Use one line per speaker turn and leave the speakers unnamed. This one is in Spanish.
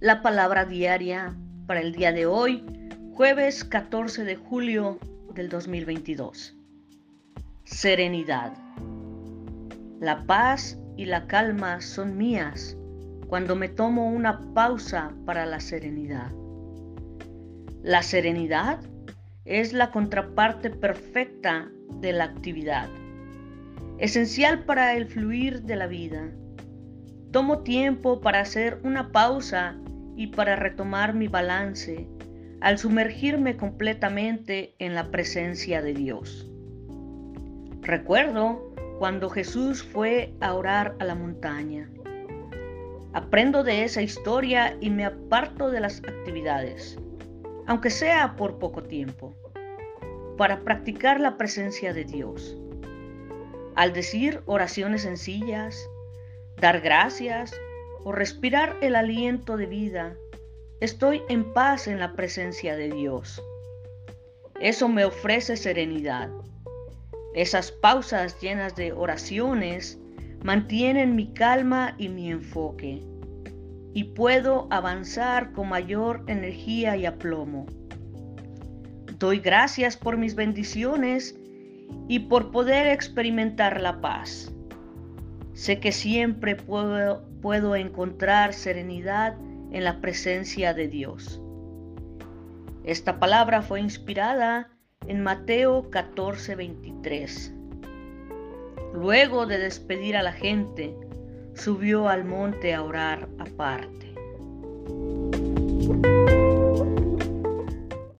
La palabra diaria para el día de hoy, jueves 14 de julio del 2022. Serenidad. La paz y la calma son mías cuando me tomo una pausa para la serenidad. La serenidad es la contraparte perfecta de la actividad, esencial para el fluir de la vida. Tomo tiempo para hacer una pausa y para retomar mi balance al sumergirme completamente en la presencia de Dios. Recuerdo cuando Jesús fue a orar a la montaña. Aprendo de esa historia y me aparto de las actividades, aunque sea por poco tiempo, para practicar la presencia de Dios. Al decir oraciones sencillas, dar gracias o respirar el aliento de vida, estoy en paz en la presencia de Dios. Eso me ofrece serenidad. Esas pausas llenas de oraciones mantienen mi calma y mi enfoque y puedo avanzar con mayor energía y aplomo. Doy gracias por mis bendiciones y por poder experimentar la paz. Sé que siempre puedo, puedo encontrar serenidad en la presencia de Dios. Esta palabra fue inspirada en Mateo 14:23. Luego de despedir a la gente, subió al monte a orar aparte.